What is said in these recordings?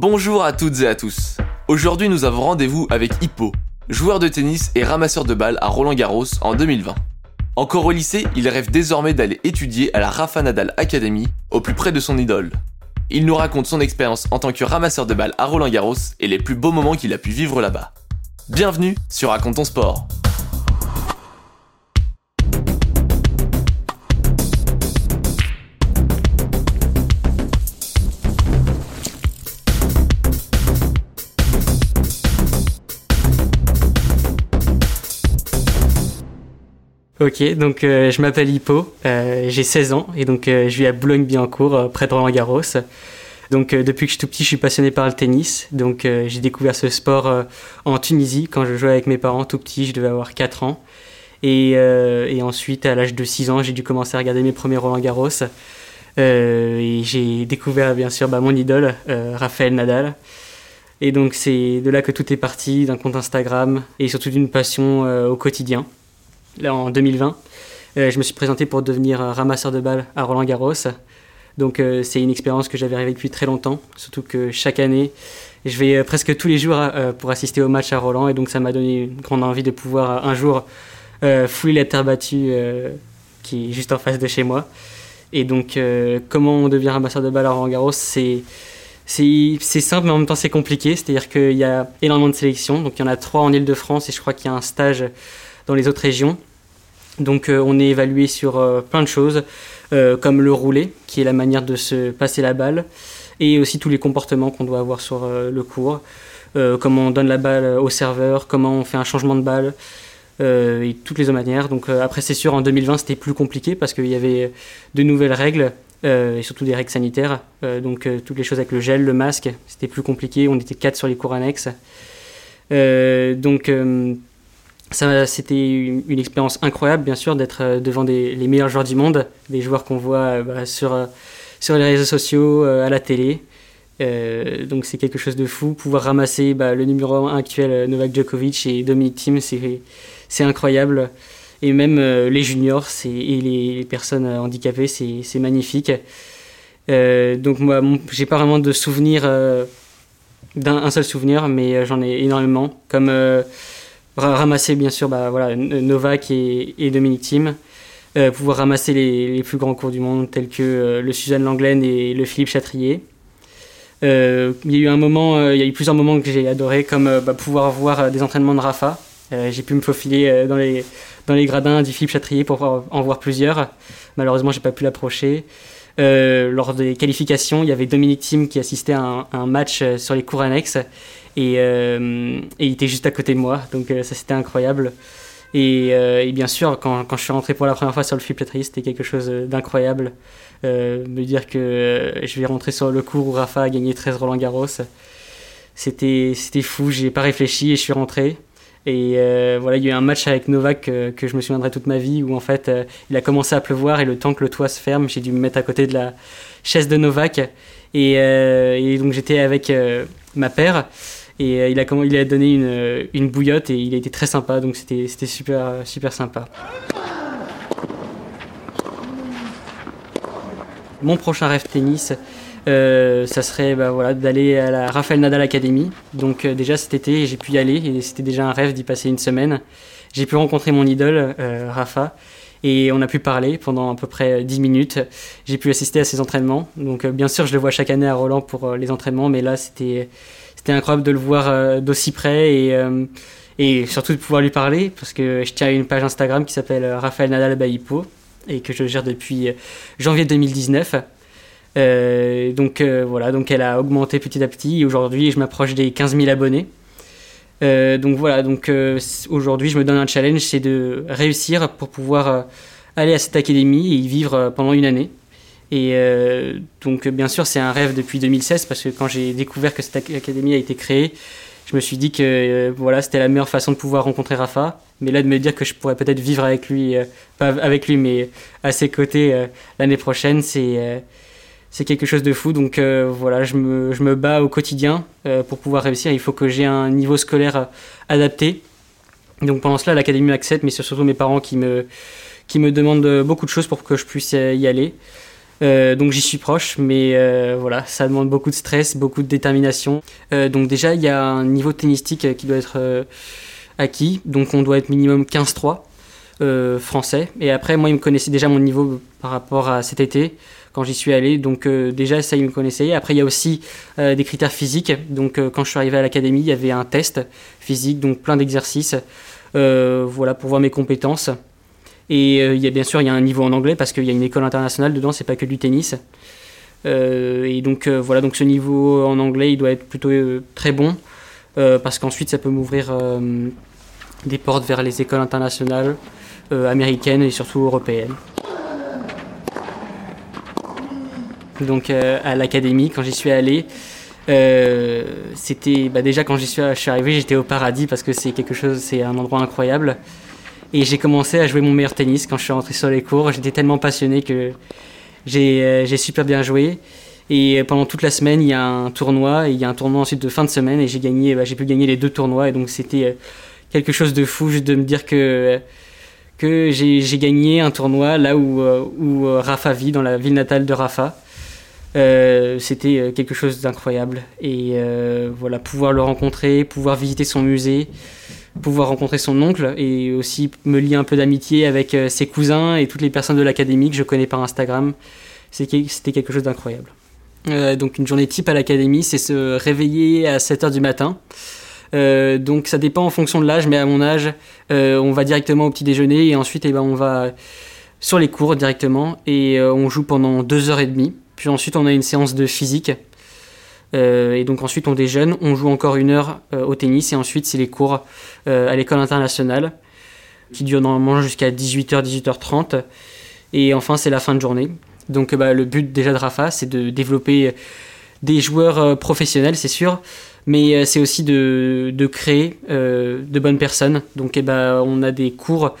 Bonjour à toutes et à tous. Aujourd'hui, nous avons rendez-vous avec Hippo, joueur de tennis et ramasseur de balles à Roland Garros en 2020. Encore au lycée, il rêve désormais d'aller étudier à la Rafa Nadal Academy, au plus près de son idole. Il nous raconte son expérience en tant que ramasseur de balles à Roland Garros et les plus beaux moments qu'il a pu vivre là-bas. Bienvenue sur Raconte ton sport. Ok, donc euh, je m'appelle Hippo, euh, j'ai 16 ans et donc euh, je vis à Boulogne-Billancourt, près de Roland-Garros. Donc depuis que je suis tout petit, je suis passionné par le tennis. Donc j'ai découvert ce sport en Tunisie quand je jouais avec mes parents tout petit, je devais avoir 4 ans. Et, ensuite, à l'âge de 6 ans, j'ai dû commencer à regarder mes premiers Roland-Garros. et j'ai découvert bien sûr bah, mon idole, Raphaël Nadal. Et donc c'est de là que tout est parti, d'un compte Instagram et surtout d'une passion au quotidien là, en 2020. Euh, je me suis présenté pour devenir ramasseur de balles à Roland Garros. Donc euh, c'est une expérience que j'avais rêvé depuis très longtemps, surtout que chaque année, je vais euh, presque tous les jours pour assister au match à Roland et donc ça m'a donné une grande envie de pouvoir un jour fouiller la terre battue qui est juste en face de chez moi. Et donc comment on devient ramasseur de balles à Roland Garros, c'est c'est simple mais en même temps c'est compliqué, c'est-à-dire qu'il y a énormément de sélections, donc il y en a trois en Ile-de-France et je crois qu'il y a un stage dans les autres régions. Donc euh, on est évalué sur euh, plein de choses, euh, comme le roulé, qui est la manière de se passer la balle, et aussi tous les comportements qu'on doit avoir sur le cours, comment on donne la balle au serveur, comment on fait un changement de balle, et toutes les autres manières. Donc après c'est sûr en 2020 c'était plus compliqué parce qu'il y avait de nouvelles règles et surtout des règles sanitaires. donc toutes les choses avec le gel, le masque, c'était plus compliqué. On était quatre sur les cours annexes. donc c'était une, expérience incroyable, bien sûr, d'être euh, devant les meilleurs joueurs du monde, des joueurs qu'on voit euh, bah, sur, euh, sur les réseaux sociaux, à la télé. donc c'est quelque chose de fou. Pouvoir ramasser bah, le numéro 1 actuel, Novak Djokovic et Dominic Thiem, c'est incroyable. Et même les juniors et les, personnes handicapées, c'est magnifique. donc moi, j'ai pas vraiment de souvenir, d'un seul souvenir, mais j'en ai énormément. Comme ramasser bien sûr bah, voilà, Novak et, et Dominic Thiem, euh, pouvoir ramasser les, plus grands cours du monde tels que euh, le Suzanne Langlaine et le Philippe Chatrier. Euh, il y a eu un moment, il y a eu plusieurs moments que j'ai adoré, comme bah, pouvoir voir des entraînements de Rafa. j'ai pu me faufiler dans les, dans les gradins du Philippe Chatrier pour en voir plusieurs. Malheureusement, j'ai pas pu l'approcher. lors des qualifications, il y avait Dominique Thiem qui assistait à un, un match sur les cours annexes euh, et, il était juste à côté de moi, donc euh, ça c'était incroyable. Euh, et, bien sûr, quand, je suis rentré pour la première fois sur le flip c'était quelque chose d'incroyable. me dire que je vais rentrer sur le cours où Rafa a gagné 13 Roland Garros, c'était fou, j'ai pas réfléchi et je suis rentré. Et voilà, il y a eu un match avec Novak que, je me souviendrai toute ma vie où en fait il a commencé à pleuvoir et le temps que le toit se ferme, j'ai dû me mettre à côté de la chaise de Novak. Et, et donc j'étais avec ma paire et euh, il, a, il a donné une, euh, une, bouillotte et il a été très sympa, donc c'était super, super sympa. Mon prochain rêve tennis, euh, ça serait bah, voilà, d'aller à la Rafael Nadal Academy. Donc déjà cet été, j'ai pu y aller et c'était déjà un rêve d'y passer une semaine. J'ai pu rencontrer mon idole, Rafa, et on a pu parler pendant à peu près 10 minutes. J'ai pu assister à ses entraînements. Donc bien sûr, je le vois chaque année à Roland pour les entraînements, mais là, c'était incroyable de le voir euh, d'aussi près et, euh, et surtout de pouvoir lui parler parce que je tiens une page Instagram qui s'appelle euh, Raphaël Nadal Baipo et que je gère depuis janvier 2019. donc voilà, donc elle a augmenté petit à petit et aujourd'hui je m'approche des 15 000 abonnés. donc voilà, donc aujourd'hui je me donne un challenge, c'est de réussir pour pouvoir aller à cette académie et y vivre pendant une année. Et euh, donc, bien sûr, c'est un rêve depuis 2016 parce que quand j'ai découvert que cette académie a été créée, je me suis dit que euh, voilà, c'était la meilleure façon de pouvoir rencontrer Rafa. Mais là, de me dire que je pourrais peut-être vivre avec lui, euh, pas avec lui, mais à ses côtés l'année prochaine, c'est c'est quelque chose de fou. Donc voilà, je me, je me, bats au quotidien pour pouvoir réussir. Il faut que j'ai un niveau scolaire adapté. Donc pendant cela, l'académie m'accepte, mais c'est surtout mes parents qui me, qui me demandent beaucoup de choses pour que je puisse y aller. Donc j'y suis proche, mais voilà, ça demande beaucoup de stress, beaucoup de détermination. donc déjà, il y a un niveau tennistique qui doit être acquis, donc on doit être minimum 15-3 français. Et après, moi, il me connaissait déjà mon niveau par rapport à cet été quand j'y suis allé. Donc euh, déjà, ça, il me connaissait. Après, il y a aussi euh, des critères physiques. Donc euh, quand je suis arrivé à l'académie, il y avait un test physique, donc plein d'exercices, voilà, pour voir mes compétences. Et il y a bien sûr, il y a un niveau en anglais parce qu'il y a une école internationale dedans, c'est pas que du tennis. et donc voilà, donc ce niveau en anglais, il doit être plutôt très bon parce qu'ensuite, ça peut m'ouvrir des portes vers les écoles internationales américaines et surtout européennes. donc euh, à l'académie quand j'y suis allé. Euh, c'était bah déjà quand j'y suis, arrivé, j'étais au paradis parce que c'est quelque chose, c'est un endroit incroyable. Et j'ai commencé à jouer mon meilleur tennis quand je suis rentré sur les cours. J'étais tellement passionné que j'ai euh, super bien joué. Et pendant toute la semaine, il y a un tournoi. Et il y a un tournoi ensuite de fin de semaine. Et j'ai gagné, bah, j'ai pu gagner les deux tournois. Et donc c'était quelque chose de fou juste de me dire que j'ai gagné un tournoi là où, Rafa vit, dans la ville natale de Rafa. Euh, c'était euh, quelque chose d'incroyable. Et euh, voilà, pouvoir le rencontrer, pouvoir visiter son musée, pouvoir rencontrer son oncle et aussi me lier un peu d'amitié avec ses cousins et toutes les personnes de l'académie que je connais par Instagram, c'était quelque chose d'incroyable. donc une journée type à l'académie, c'est se réveiller à 7h du matin. donc ça dépend en fonction de l'âge, mais à mon âge, on va directement au petit déjeuner et ensuite eh ben, on va sur les cours directement et on joue pendant 2h30. Puis ensuite, on a une séance de physique. Euh, et donc ensuite, on déjeune, on joue encore une heure euh, au tennis. Et ensuite, c'est les cours euh, à l'école internationale qui durent normalement jusqu'à 18h, 18h30. Et enfin, c'est la fin de journée. Donc bah, le but déjà de Rafa, c'est de développer des joueurs professionnels, c'est sûr. Mais c'est aussi de, créer de bonnes personnes. Donc eh bah, on a des cours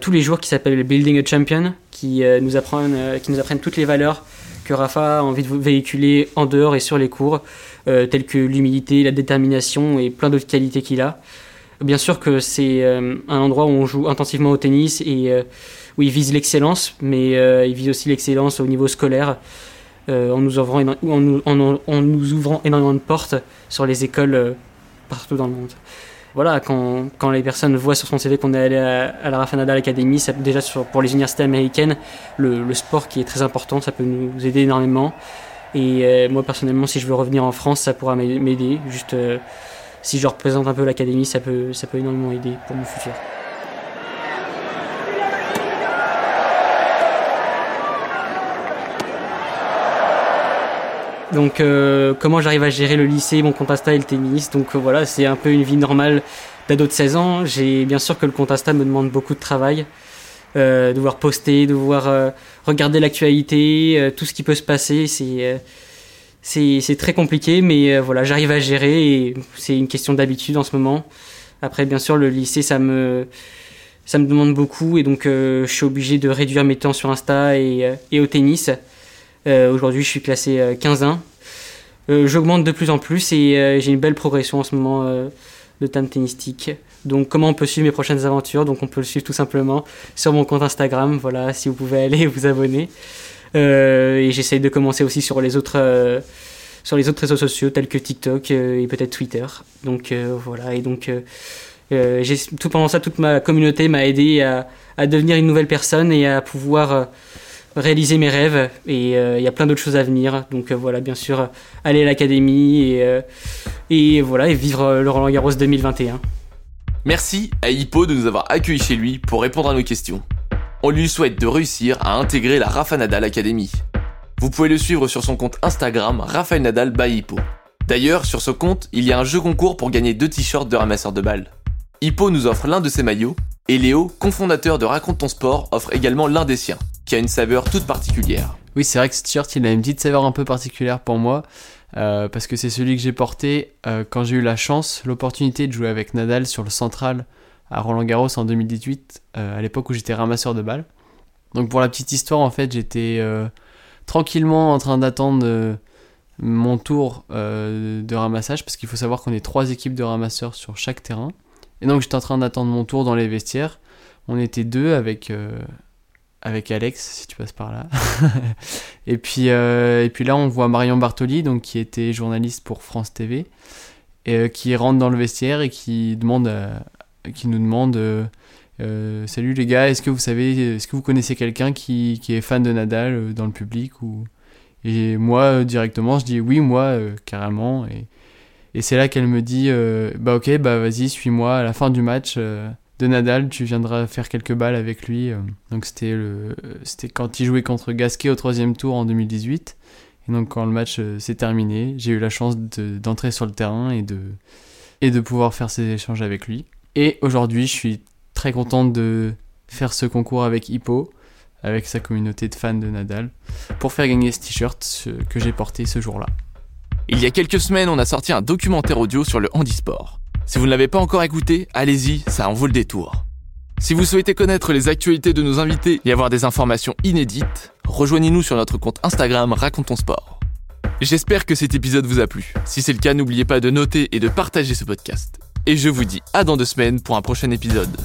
tous les jours qui s'appellent Building a Champion, qui, nous qui nous apprennent toutes les valeurs que Rafa a envie de véhiculer en dehors et sur les cours, euh, que l'humilité, la détermination et plein d'autres qualités qu'il a. Bien sûr que c'est euh, un endroit où on joue intensivement au tennis et euh, où il vise l'excellence, mais il vise aussi l'excellence au niveau scolaire, nous, en, nous ouvrant énormément de portes sur les écoles partout dans le monde voilà, quand, quand, les personnes voient sur son CV qu'on est allé à, la Rafa Nadal Academy, ça, déjà sur, pour les universités américaines, le, le, sport qui est très important, ça peut nous aider énormément. Et euh, moi personnellement, si je veux revenir en France, ça pourra m'aider. Juste euh, si je représente un peu l'académie, ça peut, ça peut énormément aider pour mon futur. Donc euh, comment j'arrive à gérer le lycée, mon compte Insta et le tennis. Donc euh, voilà, c'est un peu une vie normale d'ado de 16 ans. J'ai bien sûr que le compte Insta me demande beaucoup de travail. Euh, devoir poster, devoir euh, regarder l'actualité, tout ce qui peut se passer, c'est c'est très compliqué, mais voilà, j'arrive à gérer et c'est une question d'habitude en ce moment. Après, bien sûr, le lycée, ça me ça me demande beaucoup et donc je suis obligé de réduire mes temps sur Insta et, et au tennis. Euh, aujourd'hui, je suis classé 15-1. Euh, euh, j'augmente de plus en plus et j'ai une belle progression en ce moment de time tennistique. Donc comment on peut suivre mes prochaines aventures? Donc on peut le suivre tout simplement sur mon compte Instagram. Voilà, si vous pouvez aller vous abonner. et j'essaye de commencer aussi sur les autres sur les autres réseaux sociaux tels que TikTok et peut-être Twitter. Donc voilà. Et donc tout pendant ça, toute ma communauté m'a aidé à, devenir une nouvelle personne et à pouvoir réaliser mes rêves et euh, il y a plein d'autres choses à venir. Donc euh, voilà, bien sûr, aller à l'académie et, euh, voilà et vivre le Roland Garros 2021. Merci à Hippo de nous avoir accueillis chez lui pour répondre à nos questions. On lui souhaite de réussir à intégrer la Rafa Nadal Academy. Vous pouvez le suivre sur son compte Instagram Rafael Nadal by Hippo. D'ailleurs, sur ce compte, il y a un jeu concours pour gagner deux t-shirts de ramasseur de balles. Hippo nous offre l'un de ses maillots et Léo, cofondateur de Raconte ton sport, offre également l'un des siens une saveur toute particulière. Oui, c'est vrai que ce t-shirt, il a une petite saveur un peu particulière pour moi, euh, parce que c'est celui que j'ai porté euh, quand j'ai eu la chance, l'opportunité de jouer avec Nadal sur le central à Roland Garros en 2018, euh, à l'époque où j'étais ramasseur de balles. Donc pour la petite histoire, en fait, j'étais tranquillement en train d'attendre mon tour de ramassage, parce qu'il faut savoir qu'on est trois équipes de ramasseurs sur chaque terrain. Et donc j'étais en train d'attendre mon tour dans les vestiaires. On était deux avec avec Alex, si tu passes par là. et, puis, et puis là, on voit Marion Bartoli, donc, qui était journaliste pour France TV, et, qui rentre dans le vestiaire et qui, demande qui nous demande Salut les gars, est-ce que vous savez, est-ce que vous connaissez quelqu'un qui, qui, est fan de Nadal dans le public ou... Et moi, directement, je dis oui, moi, carrément. Et, et c'est là qu'elle me dit euh, Bah, ok, bah vas-y, suis-moi. À la fin du match euh, de Nadal, tu viendras faire quelques balles avec lui. Euh. Donc, c'était, le, c'était quand il jouait contre Gasquet au troisième tour en 2018. Et donc, quand le match s'est terminé, j'ai eu la chance d'entrer sur le terrain et de, et de pouvoir faire ces échanges avec lui. Et aujourd'hui, je suis très content de faire ce concours avec Hippo, avec sa communauté de fans de Nadal, pour faire gagner ce t-shirt que j'ai porté ce jour-là. Il y a quelques semaines, on a sorti un documentaire audio sur le handisport. Si vous ne l'avez pas encore écouté, allez-y, ça en vaut le détour. Si vous souhaitez connaître les actualités de nos invités et avoir des informations inédites, rejoignez-nous sur notre compte Instagram Racontons Sport. J'espère que cet épisode vous a plu. Si c'est le cas, n'oubliez pas de noter et de partager ce podcast. Et je vous dis à dans deux semaines pour un prochain épisode.